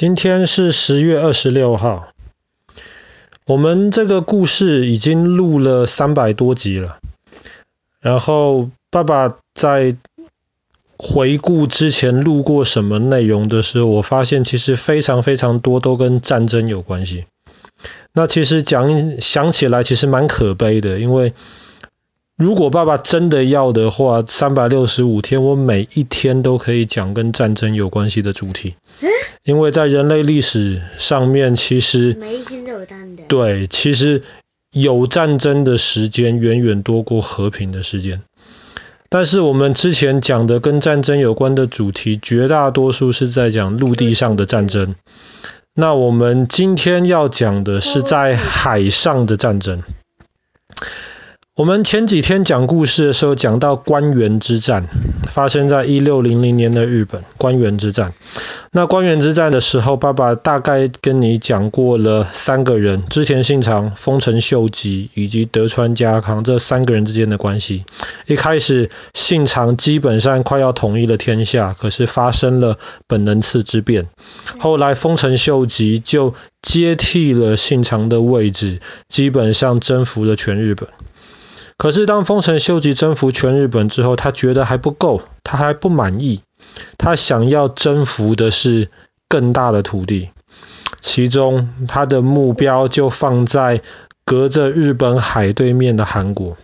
今天是十月二十六号。我们这个故事已经录了三百多集了。然后爸爸在回顾之前录过什么内容的时候，我发现其实非常非常多都跟战争有关系。那其实讲想起来其实蛮可悲的，因为如果爸爸真的要的话，三百六十五天我每一天都可以讲跟战争有关系的主题。因为在人类历史上面，其实每一天都有战争。对，其实有战争的时间远远多过和平的时间。但是我们之前讲的跟战争有关的主题，绝大多数是在讲陆地上的战争。那我们今天要讲的是在海上的战争。我们前几天讲故事的时候讲到关原之战，发生在一六零零年的日本，关原之战。那关原之战的时候，爸爸大概跟你讲过了三个人：织田信长、丰臣秀吉以及德川家康这三个人之间的关系。一开始，信长基本上快要统一了天下，可是发生了本能寺之变。后来，丰臣秀吉就接替了信长的位置，基本上征服了全日本。可是，当丰臣秀吉征服全日本之后，他觉得还不够，他还不满意，他想要征服的是更大的土地，其中他的目标就放在隔着日本海对面的韩国。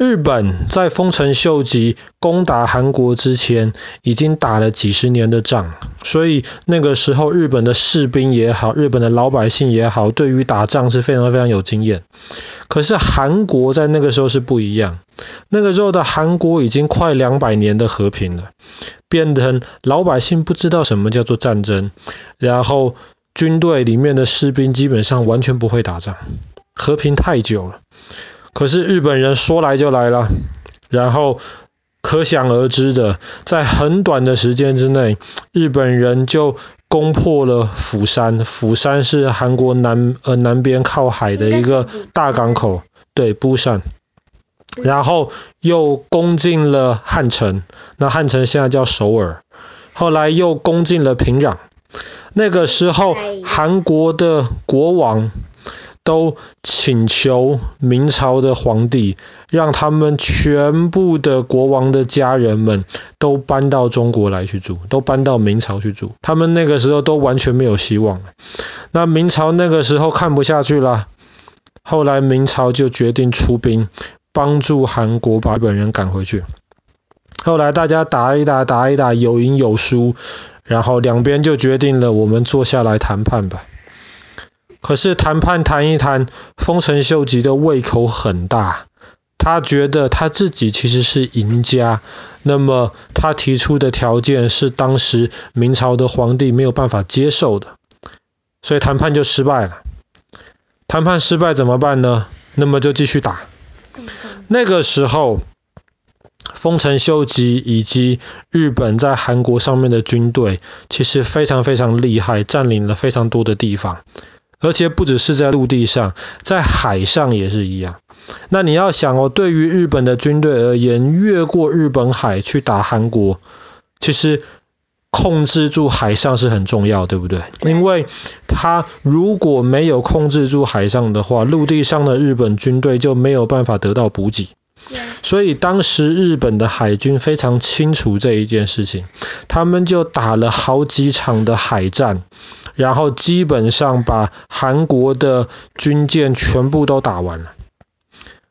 日本在丰臣秀吉攻打韩国之前，已经打了几十年的仗，所以那个时候日本的士兵也好，日本的老百姓也好，对于打仗是非常非常有经验。可是韩国在那个时候是不一样，那个时候的韩国已经快两百年的和平了，变成老百姓不知道什么叫做战争，然后军队里面的士兵基本上完全不会打仗，和平太久了。可是日本人说来就来了，然后可想而知的，在很短的时间之内，日本人就攻破了釜山。釜山是韩国南呃南边靠海的一个大港口，对，釜山。然后又攻进了汉城，那汉城现在叫首尔。后来又攻进了平壤。那个时候，韩国的国王。都请求明朝的皇帝，让他们全部的国王的家人们都搬到中国来去住，都搬到明朝去住。他们那个时候都完全没有希望了。那明朝那个时候看不下去了，后来明朝就决定出兵帮助韩国把日本人赶回去。后来大家打一打，打一打，有赢有输，然后两边就决定了，我们坐下来谈判吧。可是谈判谈一谈，丰臣秀吉的胃口很大，他觉得他自己其实是赢家，那么他提出的条件是当时明朝的皇帝没有办法接受的，所以谈判就失败了。谈判失败怎么办呢？那么就继续打。那个时候，丰臣秀吉以及日本在韩国上面的军队其实非常非常厉害，占领了非常多的地方。而且不只是在陆地上，在海上也是一样。那你要想哦，对于日本的军队而言，越过日本海去打韩国，其实控制住海上是很重要，对不对？因为他如果没有控制住海上的话，陆地上的日本军队就没有办法得到补给。所以当时日本的海军非常清楚这一件事情，他们就打了好几场的海战。然后基本上把韩国的军舰全部都打完了。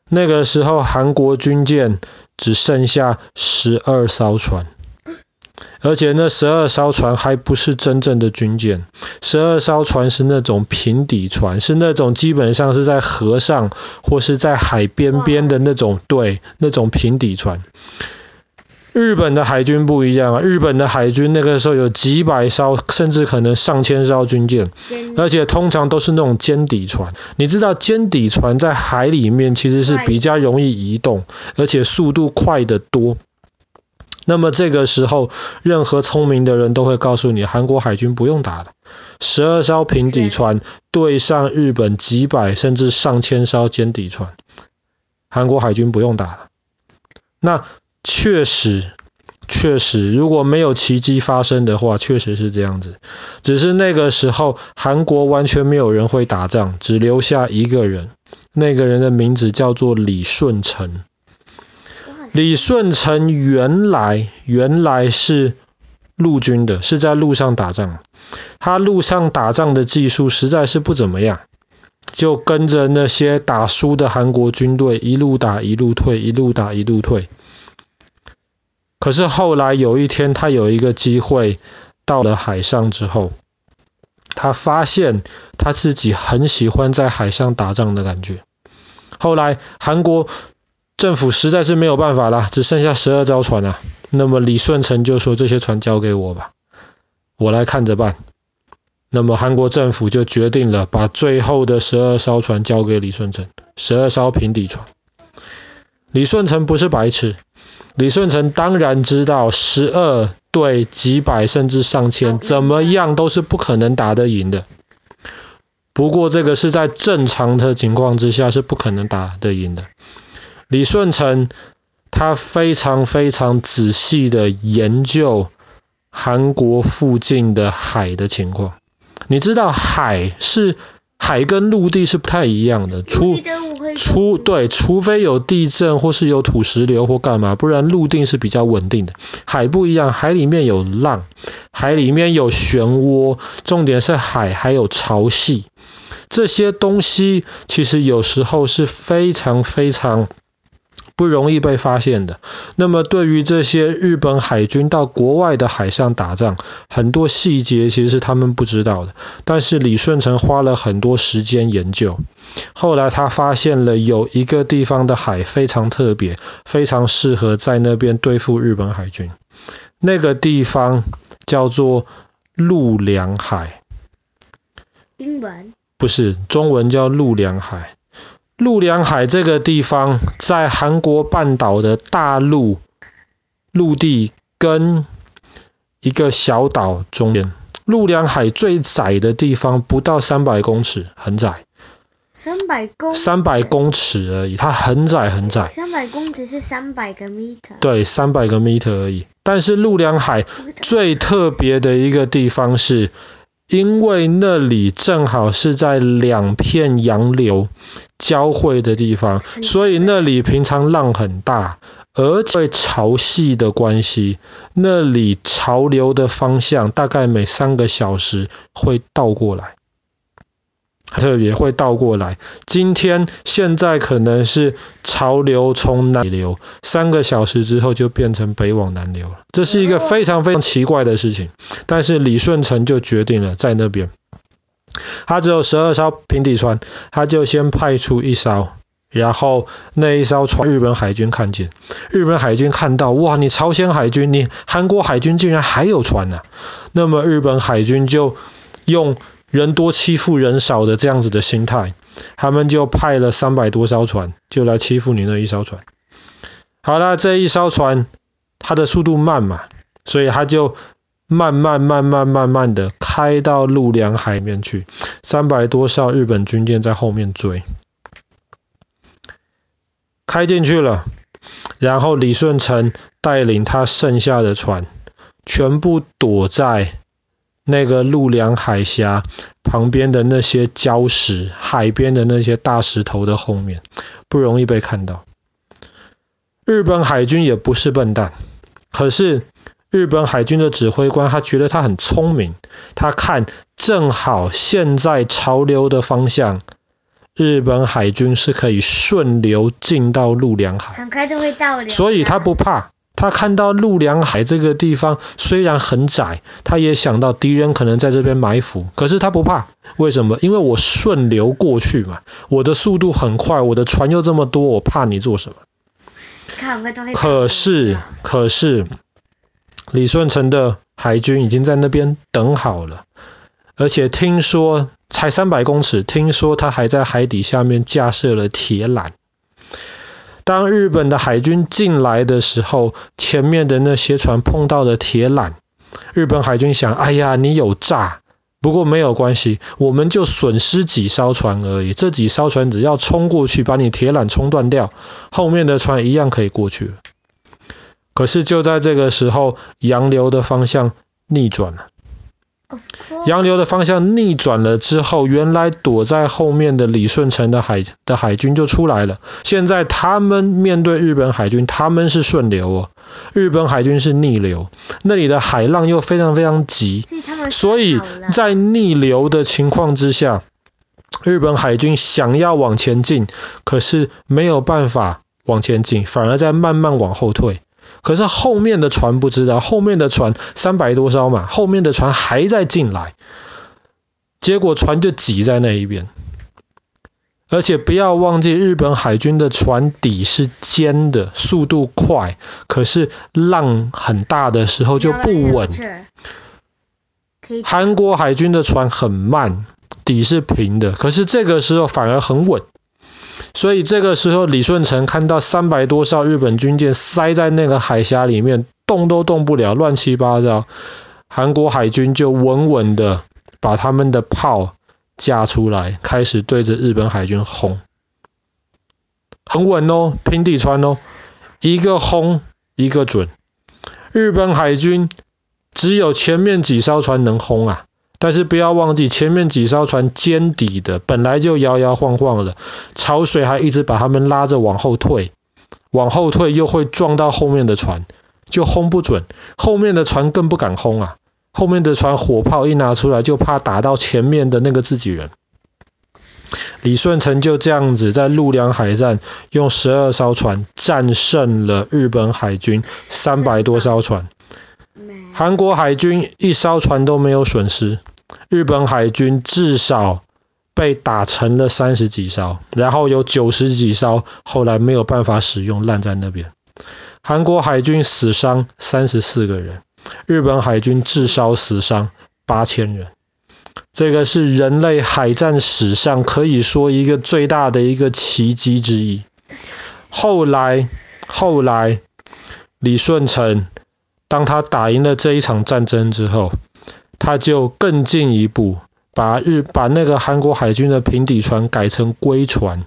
那个时候韩国军舰只剩下十二艘船，而且那十二艘船还不是真正的军舰，十二艘船是那种平底船，是那种基本上是在河上或是在海边边的那种，对，那种平底船。日本的海军不一样啊，日本的海军那个时候有几百艘，甚至可能上千艘军舰，而且通常都是那种尖底船。你知道尖底船在海里面其实是比较容易移动，而且速度快得多。那么这个时候，任何聪明的人都会告诉你，韩国海军不用打了，十二艘平底船对上日本几百甚至上千艘尖底船，韩国海军不用打了。那确实，确实，如果没有奇迹发生的话，确实是这样子。只是那个时候，韩国完全没有人会打仗，只留下一个人，那个人的名字叫做李舜臣。李舜臣原来原来是陆军的，是在路上打仗。他路上打仗的技术实在是不怎么样，就跟着那些打输的韩国军队一路打一路退，一路打一路退。可是后来有一天，他有一个机会到了海上之后，他发现他自己很喜欢在海上打仗的感觉。后来韩国。政府实在是没有办法了，只剩下十二艘船了。那么李舜臣就说：“这些船交给我吧，我来看着办。”那么韩国政府就决定了，把最后的十二艘船交给李舜臣，十二艘平底船。李舜臣不是白痴，李舜臣当然知道十二对几百甚至上千，怎么样都是不可能打得赢的。不过这个是在正常的情况之下是不可能打得赢的。李舜臣他非常非常仔细的研究韩国附近的海的情况。你知道海是海跟陆地是不太一样的，除除对，除非有地震或是有土石流或干嘛，不然陆地是比较稳定的。海不一样，海里面有浪，海里面有漩涡，重点是海还有潮汐，这些东西其实有时候是非常非常。不容易被发现的。那么，对于这些日本海军到国外的海上打仗，很多细节其实是他们不知道的。但是李舜臣花了很多时间研究，后来他发现了有一个地方的海非常特别，非常适合在那边对付日本海军。那个地方叫做陆良海。英文？不是，中文叫陆良海。陆良海这个地方在韩国半岛的大陆陆地跟一个小岛中间。陆良海最窄的地方不到三百公尺，很窄。三百公三百公尺而已，它很窄很窄。三百公尺是三百个 meter。对，三百个 meter 而已。但是陆良海最特别的一个地方是，因为那里正好是在两片洋流交汇的地方，所以那里平常浪很大，而且潮汐的关系，那里潮流的方向大概每三个小时会倒过来，特别会倒过来。今天现在可能是潮流从南流，三个小时之后就变成北往南流了，这是一个非常非常奇怪的事情。但是李舜臣就决定了在那边。他只有十二艘平底船，他就先派出一艘，然后那一艘船日本海军看见，日本海军看到，哇，你朝鲜海军，你韩国海军竟然还有船呢、啊，那么日本海军就用人多欺负人少的这样子的心态，他们就派了三百多艘船，就来欺负你那一艘船。好了，这一艘船它的速度慢嘛，所以它就。慢慢慢慢慢慢的开到陆梁海面去，三百多艘日本军舰在后面追，开进去了，然后李舜臣带领他剩下的船，全部躲在那个陆良海峡旁边的那些礁石、海边的那些大石头的后面，不容易被看到。日本海军也不是笨蛋，可是。日本海军的指挥官，他觉得他很聪明，他看正好现在潮流的方向，日本海军是可以顺流进到陆良海，很快就会到了，所以他不怕。他看到陆良海这个地方虽然很窄，他也想到敌人可能在这边埋伏，可是他不怕，为什么？因为我顺流过去嘛，我的速度很快，我的船又这么多，我怕你做什么？可是，可是。李顺成的海军已经在那边等好了，而且听说才三百公尺，听说他还在海底下面架设了铁缆。当日本的海军进来的时候，前面的那些船碰到了铁缆，日本海军想：哎呀，你有诈！不过没有关系，我们就损失几艘船而已，这几艘船只要冲过去，把你铁缆冲断掉，后面的船一样可以过去。可是就在这个时候，洋流的方向逆转了。洋流的方向逆转了之后，原来躲在后面的李舜臣的海的海军就出来了。现在他们面对日本海军，他们是顺流哦，日本海军是逆流，那里的海浪又非常非常急，所以在逆流的情况之下，日本海军想要往前进，可是没有办法往前进，反而在慢慢往后退。可是后面的船不知道，后面的船三百多艘嘛，后面的船还在进来，结果船就挤在那一边。而且不要忘记，日本海军的船底是尖的，速度快，可是浪很大的时候就不稳。韩国海军的船很慢，底是平的，可是这个时候反而很稳。所以这个时候，李舜臣看到三百多艘日本军舰塞在那个海峡里面，动都动不了，乱七八糟。韩国海军就稳稳的把他们的炮架出来，开始对着日本海军轰，很稳哦，平底船哦，一个轰一个准。日本海军只有前面几艘船能轰啊。但是不要忘记，前面几艘船尖底的，本来就摇摇晃晃的，潮水还一直把他们拉着往后退，往后退又会撞到后面的船，就轰不准。后面的船更不敢轰啊，后面的船火炮一拿出来，就怕打到前面的那个自己人。李舜臣就这样子在陆梁海战，用十二艘船战胜了日本海军三百多艘船。韩国海军一艘船都没有损失，日本海军至少被打沉了三十几艘，然后有九十几艘后来没有办法使用，烂在那边。韩国海军死伤三十四个人，日本海军至少死伤八千人，这个是人类海战史上可以说一个最大的一个奇迹之一。后来，后来李舜臣。当他打赢了这一场战争之后，他就更进一步把日把那个韩国海军的平底船改成龟船。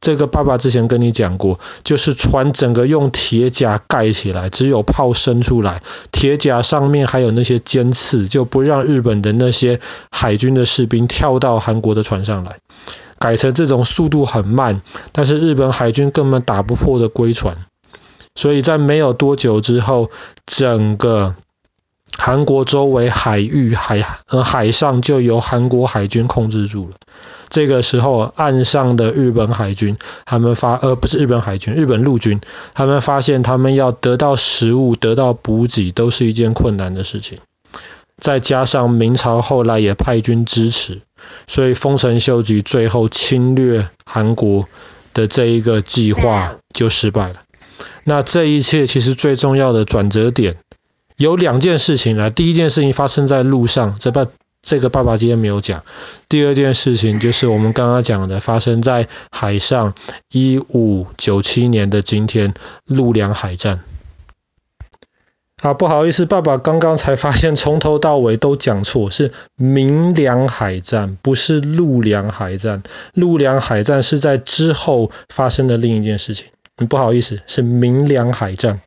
这个爸爸之前跟你讲过，就是船整个用铁甲盖起来，只有炮伸出来，铁甲上面还有那些尖刺，就不让日本的那些海军的士兵跳到韩国的船上来。改成这种速度很慢，但是日本海军根本打不破的龟船。所以在没有多久之后，整个韩国周围海域海和海上就由韩国海军控制住了。这个时候，岸上的日本海军，他们发呃不是日本海军，日本陆军，他们发现他们要得到食物、得到补给都是一件困难的事情。再加上明朝后来也派军支持，所以丰臣秀吉最后侵略韩国的这一个计划就失败了。那这一切其实最重要的转折点有两件事情来，第一件事情发生在路上，这爸这个爸爸今天没有讲。第二件事情就是我们刚刚讲的，发生在海上，一五九七年的今天，陆梁海战。啊，不好意思，爸爸刚刚才发现从头到尾都讲错，是明梁海战，不是陆梁海战。陆梁海战是在之后发生的另一件事情。不好意思，是明良海战。